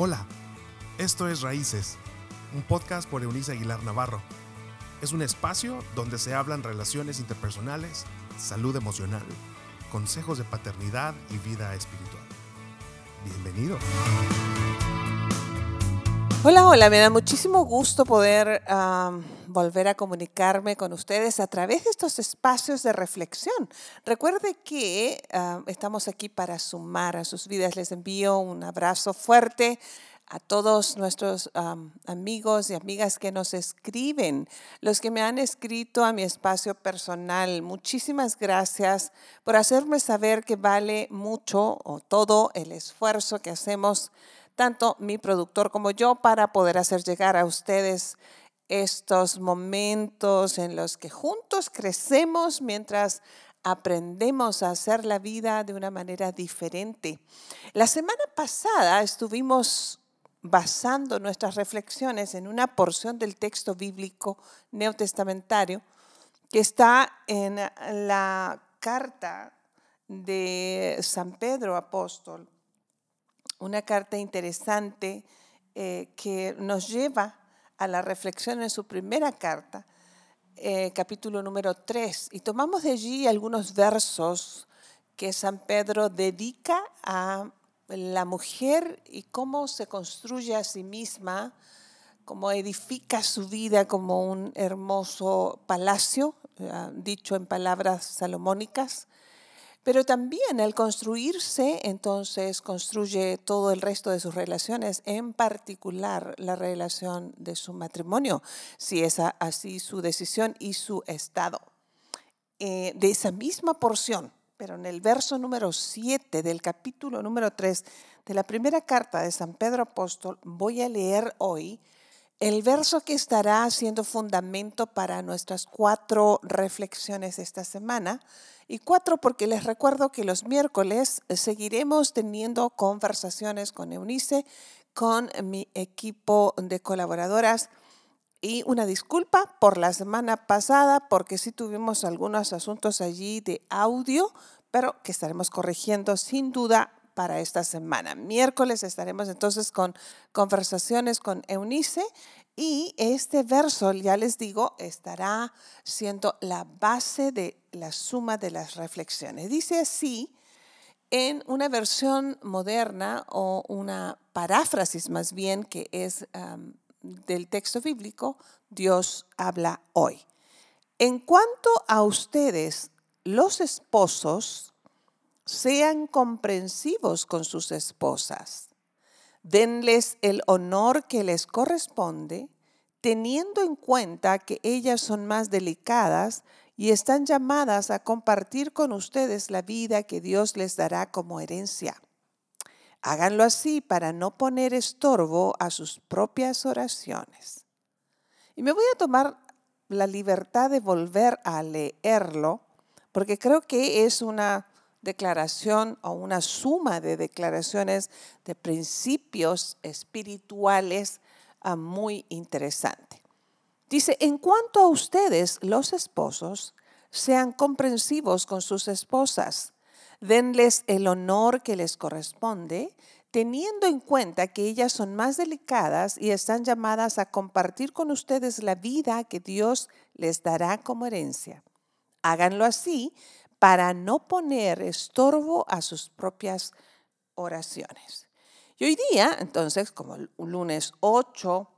Hola, esto es Raíces, un podcast por Eunice Aguilar Navarro. Es un espacio donde se hablan relaciones interpersonales, salud emocional, consejos de paternidad y vida espiritual. Bienvenido. Hola, hola, me da muchísimo gusto poder volver a comunicarme con ustedes a través de estos espacios de reflexión. Recuerde que estamos aquí para sumar a sus vidas. Les envío un abrazo fuerte a todos nuestros amigos y amigas que nos escriben, los que me han escrito a mi espacio personal. Muchísimas gracias por hacerme saber que vale mucho o todo el esfuerzo que hacemos tanto mi productor como yo, para poder hacer llegar a ustedes estos momentos en los que juntos crecemos mientras aprendemos a hacer la vida de una manera diferente. La semana pasada estuvimos basando nuestras reflexiones en una porción del texto bíblico neotestamentario que está en la carta de San Pedro apóstol una carta interesante eh, que nos lleva a la reflexión en su primera carta, eh, capítulo número 3. Y tomamos de allí algunos versos que San Pedro dedica a la mujer y cómo se construye a sí misma, cómo edifica su vida como un hermoso palacio, eh, dicho en palabras salomónicas, pero también al construirse, entonces construye todo el resto de sus relaciones, en particular la relación de su matrimonio, si es así su decisión y su estado. Eh, de esa misma porción, pero en el verso número 7 del capítulo número 3 de la primera carta de San Pedro Apóstol, voy a leer hoy el verso que estará siendo fundamento para nuestras cuatro reflexiones esta semana y cuatro, porque les recuerdo que los miércoles seguiremos teniendo conversaciones con Eunice, con mi equipo de colaboradoras. Y una disculpa por la semana pasada, porque sí tuvimos algunos asuntos allí de audio, pero que estaremos corrigiendo sin duda para esta semana. Miércoles estaremos entonces con conversaciones con Eunice y este verso, ya les digo, estará siendo la base de la suma de las reflexiones. Dice así en una versión moderna o una paráfrasis más bien que es del texto bíblico, Dios habla hoy. En cuanto a ustedes, los esposos, sean comprensivos con sus esposas Denles el honor que les corresponde, teniendo en cuenta que ellas son más delicadas y están llamadas a compartir con ustedes la vida que Dios les dará como herencia. Háganlo así para no poner estorbo a sus propias oraciones. Y me voy a tomar la libertad de volver a leerlo, porque creo que es una declaración o una suma de declaraciones de principios espirituales ah, muy interesante. Dice, en cuanto a ustedes, los esposos, sean comprensivos con sus esposas, denles el honor que les corresponde, teniendo en cuenta que ellas son más delicadas y están llamadas a compartir con ustedes la vida que Dios les dará como herencia. Háganlo así para no poner estorbo a sus propias oraciones. Y hoy día, entonces, como el lunes 8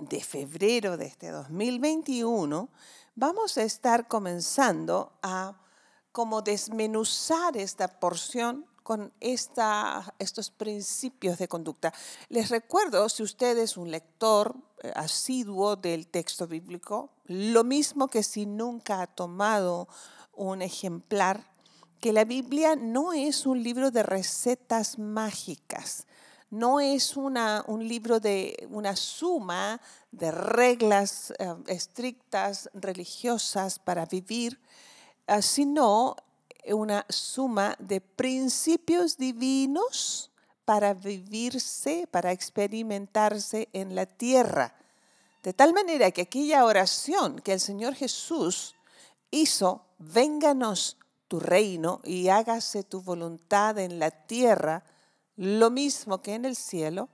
de febrero de este 2021, vamos a estar comenzando a como desmenuzar esta porción con esta, estos principios de conducta. Les recuerdo, si usted es un lector eh, asiduo del texto bíblico, lo mismo que si nunca ha tomado un ejemplar que la Biblia no es un libro de recetas mágicas, no es una, un libro de una suma de reglas eh, estrictas religiosas para vivir, eh, sino una suma de principios divinos para vivirse, para experimentarse en la tierra. De tal manera que aquella oración que el Señor Jesús hizo, vénganos tu reino y hágase tu voluntad en la tierra lo mismo que en el cielo,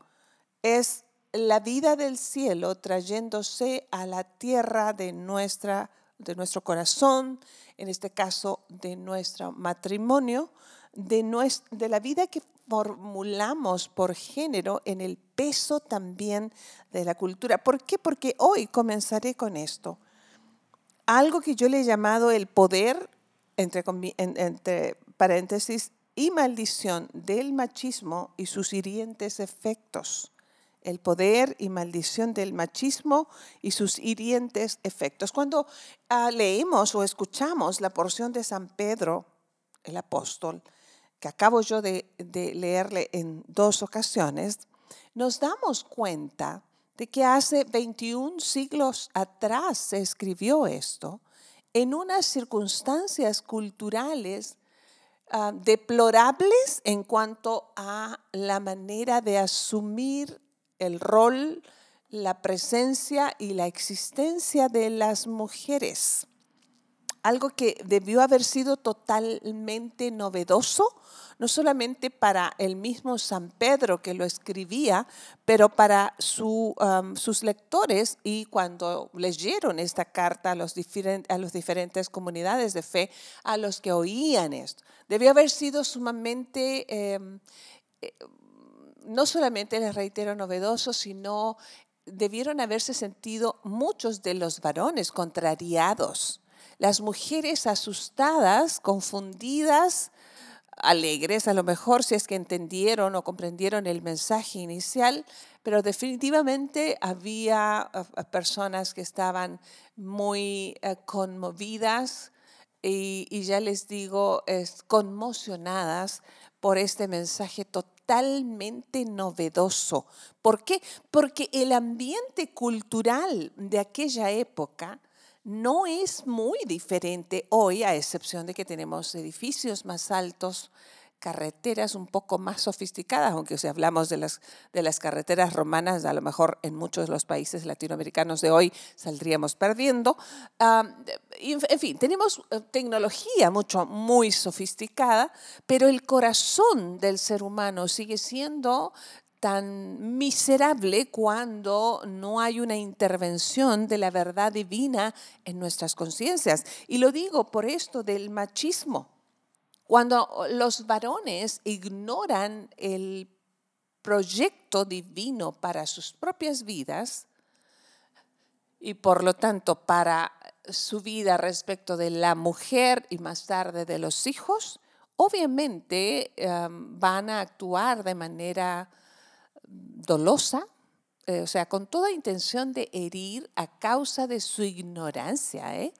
es la vida del cielo trayéndose a la tierra de, nuestra, de nuestro corazón, en este caso de nuestro matrimonio, de, de la vida que formulamos por género en el peso también de la cultura. ¿Por qué? Porque hoy comenzaré con esto. Algo que yo le he llamado el poder, entre, paréntesis, y maldición del machismo y sus hirientes efectos. El poder y maldición del machismo y sus hirientes efectos. Cuando ah, leemos o escuchamos la porción de San Pedro, el apóstol, que acabo yo de, leerle en dos ocasiones, nos damos cuenta de que hace 21 siglos atrás se escribió esto en unas circunstancias culturales ah, deplorables en cuanto a la manera de asumir el rol, la presencia y la existencia de las mujeres. Algo que debió haber sido totalmente novedoso no solamente para el mismo San Pedro que lo escribía, pero para sus lectores y cuando leyeron esta carta a los, a los diferentes comunidades de fe, a los que oían esto. Debió haber sido sumamente, em, eh, no solamente, les reitero, novedoso, sino debieron haberse sentido muchos de los varones contrariados, las mujeres asustadas, confundidas, alegres, a lo mejor si es que entendieron o comprendieron el mensaje inicial, pero definitivamente había personas que estaban muy eh, conmovidas y, ya les digo, conmocionadas por este mensaje totalmente novedoso. ¿Por qué? Porque el ambiente cultural de aquella época no es muy diferente hoy, a excepción de que tenemos edificios más altos, carreteras un poco más sofisticadas, aunque si hablamos de las, de las carreteras romanas, a lo mejor en muchos de los países latinoamericanos de hoy saldríamos perdiendo. en fin, tenemos eh, tecnología mucho, muy sofisticada, pero el corazón del ser humano sigue siendo tan miserable cuando no hay una intervención de la verdad divina en nuestras conciencias. Y lo digo por esto del machismo. Cuando los varones ignoran el proyecto divino para sus propias vidas y por lo tanto para su vida respecto de la mujer y más tarde de los hijos, obviamente eh, van a actuar de manera dolosa, eh, o sea, con toda intención de herir a causa de su ignorancia. ¿eh?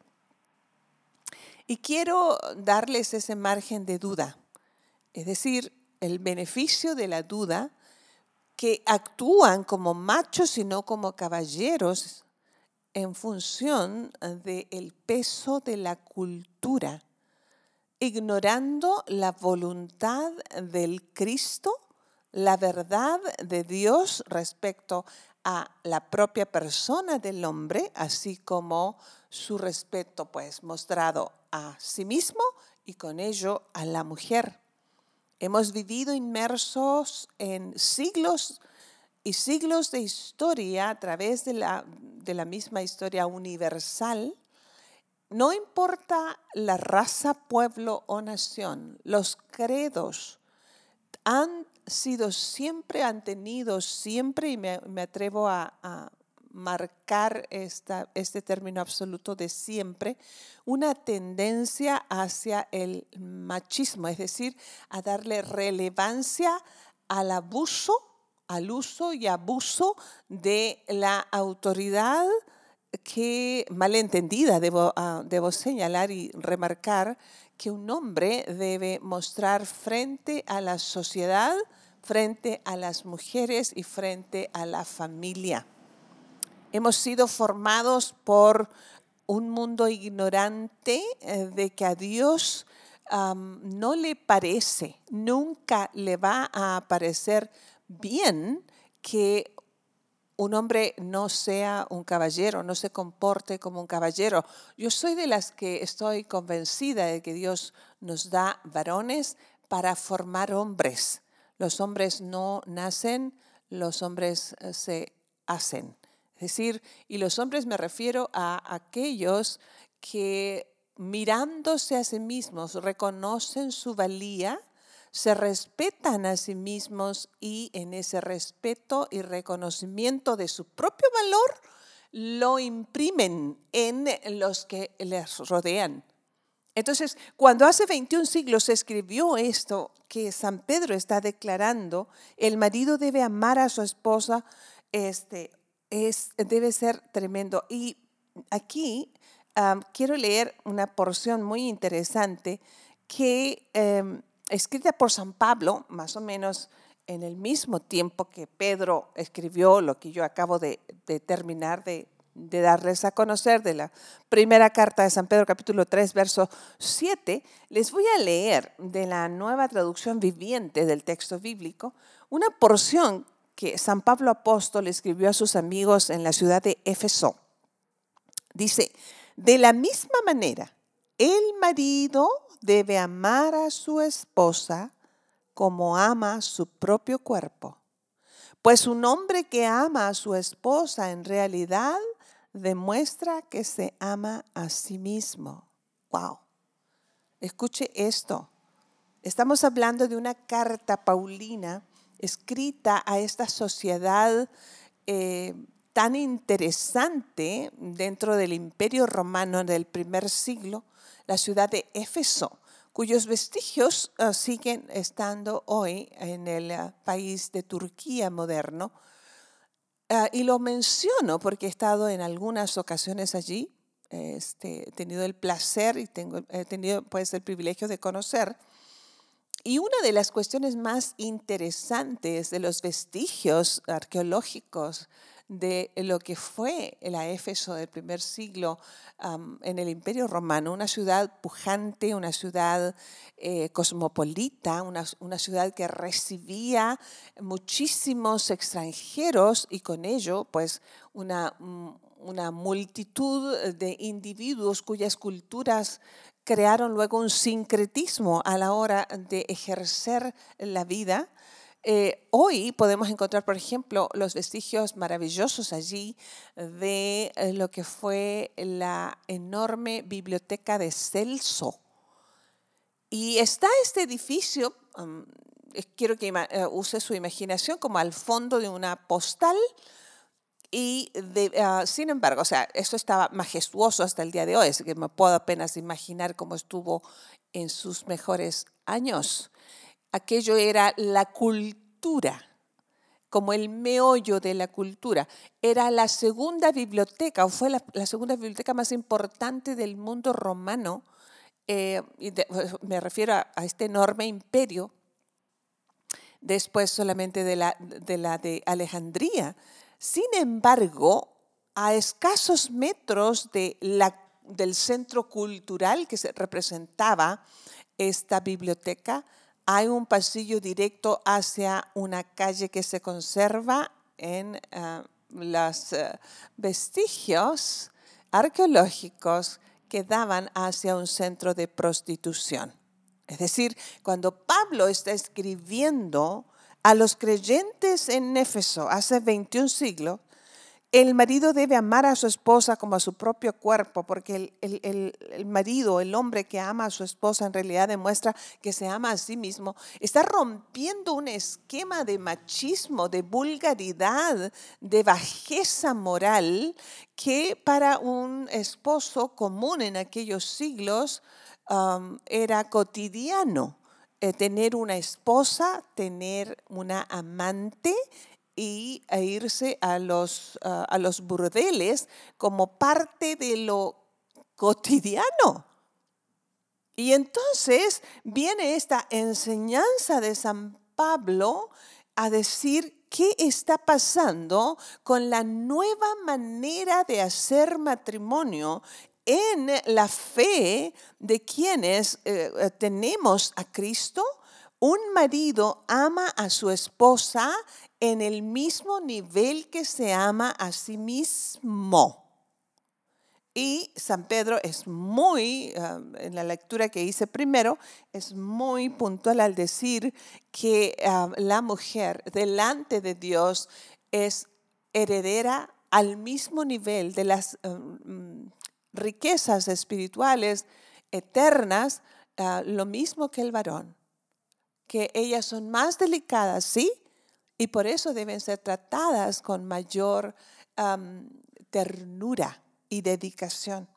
Y quiero darles ese margen de duda, es decir, el beneficio de la duda, que actúan como machos y no como caballeros en función del peso de la cultura, ignorando la voluntad del Cristo la verdad de Dios respecto a la propia persona del hombre, así como su respeto pues mostrado a sí mismo y con ello a la mujer. Hemos vivido inmersos en siglos y siglos de historia a través de la, de la misma historia universal. No importa la raza, pueblo o nación, los credos han sido siempre, han tenido siempre, y me, atrevo a, marcar esta, este término absoluto de siempre, una tendencia hacia el machismo, es decir, a darle relevancia al abuso, al uso y abuso de la autoridad que malentendida, debo, ah, debo señalar y remarcar, que un hombre debe mostrar frente a la sociedad, frente a las mujeres y frente a la familia. Hemos sido formados por un mundo ignorante eh, de que a Dios no le parece, nunca le va a parecer bien que un hombre no sea un caballero, no se comporte como un caballero. Yo soy de las que estoy convencida de que Dios nos da varones para formar hombres. Los hombres no nacen, los hombres eh, se hacen. Es decir, y los hombres me refiero a aquellos que mirándose a sí mismos reconocen su valía, se respetan a sí mismos y en ese respeto y reconocimiento de su propio valor lo imprimen en los que les rodean. Entonces, cuando hace 21 siglos se escribió esto que San Pedro está declarando, el marido debe amar a su esposa, este, es, debe ser tremendo. Y aquí quiero leer una porción muy interesante que em, escrita por San Pablo, más o menos en el mismo tiempo que Pedro escribió lo que yo acabo de, terminar de, de, darles a conocer de la primera carta de San Pedro capítulo 3, verso 7, les voy a leer de la nueva traducción viviente del texto bíblico una porción que San Pablo apóstol escribió a sus amigos en la ciudad de Éfeso. Dice, de la misma manera, el marido debe amar a su esposa como ama su propio cuerpo. Pues un hombre que ama a su esposa en realidad demuestra que se ama a sí mismo. Wow. Escuche esto. Estamos hablando de una carta paulina escrita a esta sociedad eh, tan interesante dentro del imperio romano del primer siglo, la ciudad de Éfeso, cuyos vestigios ah, siguen estando hoy en el ah, país de Turquía moderno. Ah, y lo menciono porque he estado en algunas ocasiones allí, este, he tenido el placer y tengo, he tenido pues, el privilegio de conocer. Y una de las cuestiones más interesantes de los vestigios arqueológicos de lo que fue la Éfeso del primer siglo en el Imperio Romano, una ciudad pujante, una ciudad eh, cosmopolita, una, una, ciudad que recibía muchísimos extranjeros y con ello pues una, mm, una multitud de individuos cuyas culturas crearon luego un sincretismo a la hora de ejercer la vida eh, hoy podemos encontrar, por ejemplo, los vestigios maravillosos allí de eh, lo que fue la enorme biblioteca de Celso. Y está este edificio, um, quiero que eh, use su imaginación, como al fondo de una postal. Y ah, sin embargo, o sea, eso estaba majestuoso hasta el día de hoy, así que me puedo apenas imaginar cómo estuvo en sus mejores años aquello era la cultura, como el meollo de la cultura. Era la segunda biblioteca, o fue la, segunda biblioteca más importante del mundo romano, eh, me refiero a, este enorme imperio, después solamente de la, de Alejandría. Sin embargo, a escasos metros de del centro cultural que se representaba esta biblioteca, hay un pasillo directo hacia una calle que se conserva en eh, los eh, vestigios arqueológicos que daban hacia un centro de prostitución. Es decir, cuando Pablo está escribiendo a los creyentes en Éfeso hace 21 siglos, el marido debe amar a su esposa como a su propio cuerpo, porque el, marido, el hombre que ama a su esposa, en realidad demuestra que se ama a sí mismo. Está rompiendo un esquema de machismo, de vulgaridad, de bajeza moral que para un esposo común en aquellos siglos um, era cotidiano. Eh, tener una esposa, tener una amante y a irse a los, a los burdeles como parte de lo cotidiano. Y entonces viene esta enseñanza de San Pablo a decir qué está pasando con la nueva manera de hacer matrimonio en la fe de quienes eh, eh, tenemos a Cristo. Un marido ama a su esposa en el mismo nivel que se ama a sí mismo. Y San Pedro es muy, ah, en la lectura que hice primero, es muy puntual al decir que ah, la mujer delante de Dios es heredera al mismo nivel de las ah, mm, riquezas espirituales eternas, lo mismo que el varón, que ellas son más delicadas, sí, y por eso deben ser tratadas con mayor ternura y dedicación.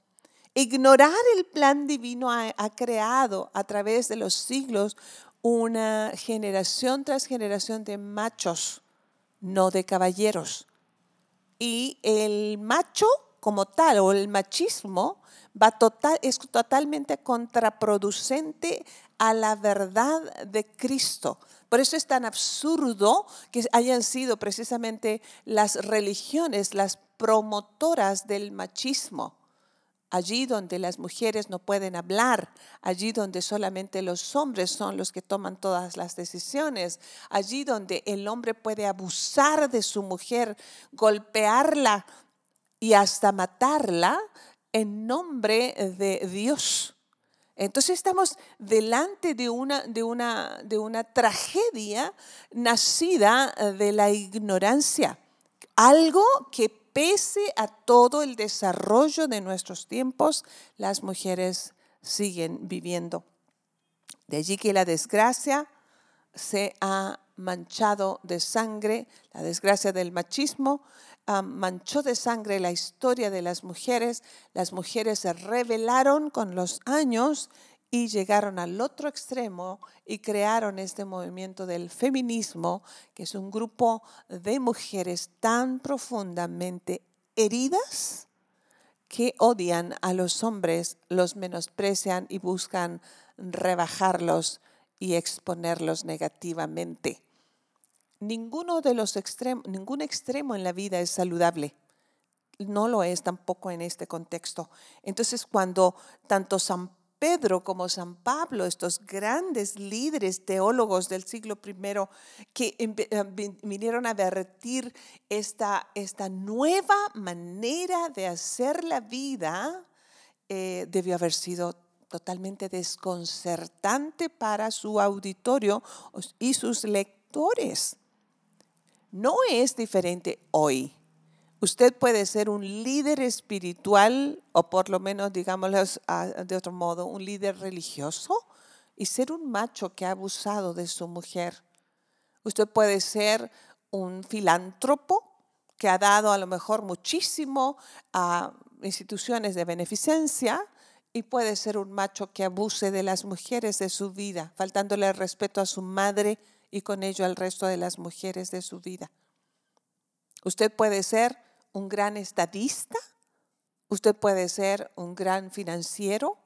Ignorar el plan divino ha, creado a través de los siglos una generación tras generación de machos, no de caballeros. Y el macho como tal o el machismo va total, es totalmente contraproducente a la verdad de Cristo. Por eso es tan absurdo que hayan sido precisamente las religiones las promotoras del machismo. Allí donde las mujeres no pueden hablar, allí donde solamente los hombres son los que toman todas las decisiones, allí donde el hombre puede abusar de su mujer, golpearla y hasta matarla en nombre de Dios. Entonces estamos delante de una, de una, de una tragedia nacida de la ignorancia, algo que pese a todo el desarrollo de nuestros tiempos, las mujeres siguen viviendo. De allí que la desgracia se ha manchado de sangre, la desgracia del machismo manchó de sangre la historia de las mujeres. Las mujeres se rebelaron con los años y llegaron al otro extremo y crearon este movimiento del feminismo, que es un grupo de mujeres tan profundamente heridas que odian a los hombres, los menosprecian y buscan rebajarlos y exponerlos negativamente ninguno de los extremos, ningún extremo en la vida es saludable. No lo es tampoco en este contexto. Entonces, cuando tanto San Pedro como San Pablo, estos grandes líderes teólogos del siglo I, que eh, vinieron a vertir esta, esta nueva manera de hacer la vida, eh, debió haber sido totalmente desconcertante para su auditorio y sus lectores no es diferente hoy. Usted puede ser un líder espiritual o por lo menos, digámoslo de otro modo, un líder religioso y ser un macho que ha abusado de su mujer. Usted puede ser un filántropo que ha dado a lo mejor muchísimo a instituciones de beneficencia y puede ser un macho que abuse de las mujeres de su vida, faltándole respeto a su madre y con ello al resto de las mujeres de su vida. Usted puede ser un gran estadista, usted puede ser un gran financiero,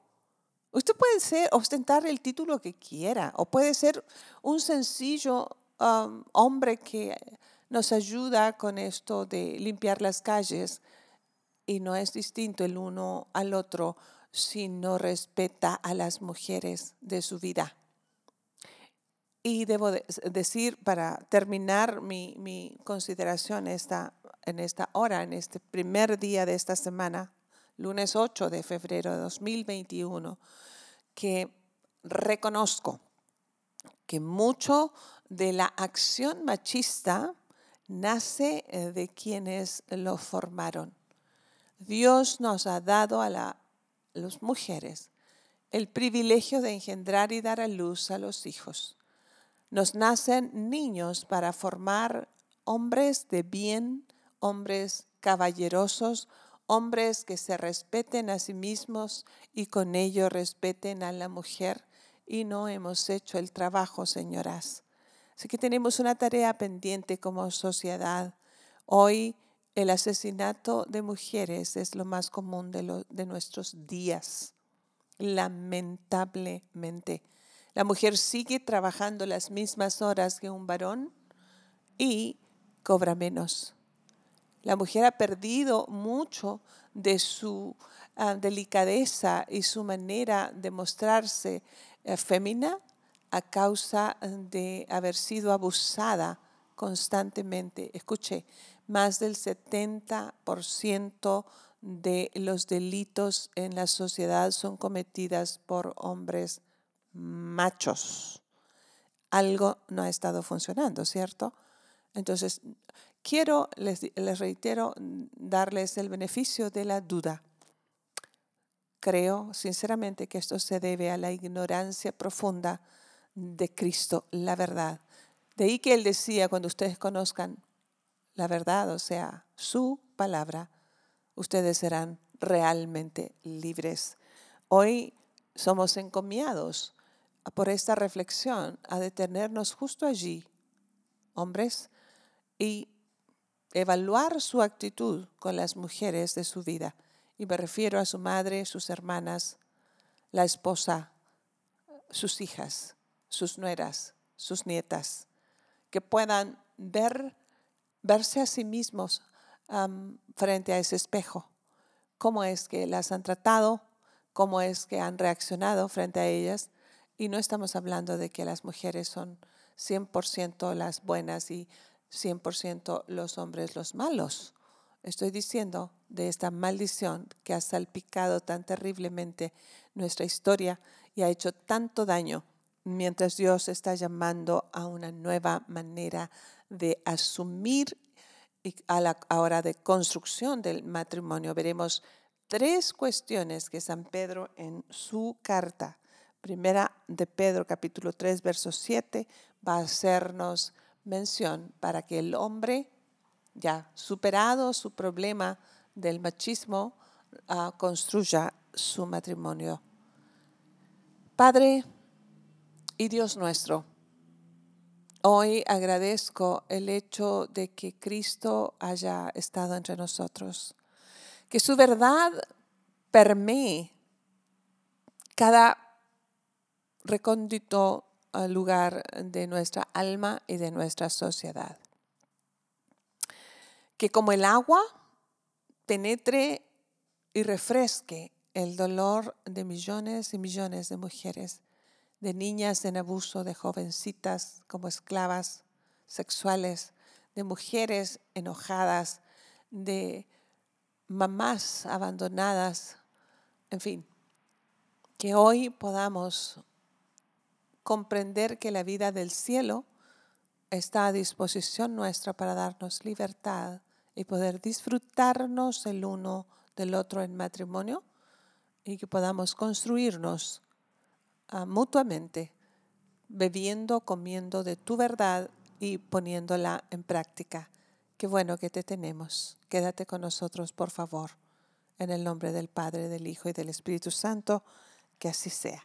usted puede ser ostentar el título que quiera o puede ser un sencillo um, hombre que nos ayuda con esto de limpiar las calles y no es distinto el uno al otro si no respeta a las mujeres de su vida. Y debo decir, para terminar mi, consideración esta, en esta hora, en este primer día de esta semana, lunes 8 de febrero de 2021, que reconozco que mucho de la acción machista nace eh, de quienes lo formaron. Dios nos ha dado a las mujeres el privilegio de engendrar y dar a luz a los hijos. Nos nacen niños para formar hombres de bien, hombres caballerosos, hombres que se respeten a sí mismos y con ello respeten a la mujer. Y no hemos hecho el trabajo, señoras. Así que tenemos una tarea pendiente como sociedad. Hoy el asesinato de mujeres es lo más común de, de nuestros días, lamentablemente. La mujer sigue trabajando las mismas horas que un varón y cobra menos. La mujer ha perdido mucho de su ah, delicadeza y su manera de mostrarse uh, fémina a causa de haber sido abusada constantemente. Escuche, más del 70% de los delitos en la sociedad son cometidas por hombres machos. Algo no ha estado funcionando, ¿cierto? Entonces, quiero, les, reitero, darles el beneficio de la duda. Creo sinceramente que esto se debe a la ignorancia profunda de Cristo, la verdad. De ahí que Él decía, cuando ustedes conozcan la verdad, o sea, su palabra, ustedes serán realmente libres. Hoy somos encomiados por esta reflexión a detenernos justo allí, hombres, y evaluar su actitud con las mujeres de su vida. Y me refiero a su madre, sus hermanas, la esposa, sus hijas, sus nueras, sus nietas, que puedan ver, verse a sí mismos frente a ese espejo. Cómo es que las han tratado, cómo es que han reaccionado frente a ellas. Y no estamos hablando de que las mujeres son 100% las buenas y 100% los hombres los malos. Estoy diciendo de esta maldición que ha salpicado tan terriblemente nuestra historia y ha hecho tanto daño mientras Dios está llamando a una nueva manera de asumir a la hora de construcción del matrimonio. Veremos tres cuestiones que San Pedro en su carta, primera de Pedro capítulo 3, verso 7, va a hacernos mención para que el hombre, ya superado su problema del machismo, ah, construya su matrimonio. Padre y Dios nuestro, hoy agradezco el hecho de que Cristo haya estado entre nosotros, que su verdad permee cada recóndito lugar de nuestra alma y de nuestra sociedad. Que como el agua penetre y refresque el dolor de millones y millones de mujeres, de niñas en abuso, de jovencitas como esclavas sexuales, de mujeres enojadas, de mamás abandonadas, en fin, que hoy podamos comprender que la vida del cielo está a disposición nuestra para darnos libertad y poder disfrutarnos el uno del otro en matrimonio y que podamos construirnos ah, mutuamente, bebiendo, comiendo de tu verdad y poniéndola en práctica. Qué bueno que te tenemos. Quédate con nosotros, por favor. En el nombre del Padre, del Hijo y del Espíritu Santo, que así sea.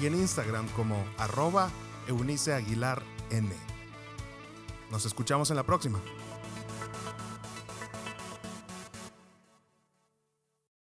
y en Instagram como arroba Eunice Aguilar N. Nos escuchamos en la próxima.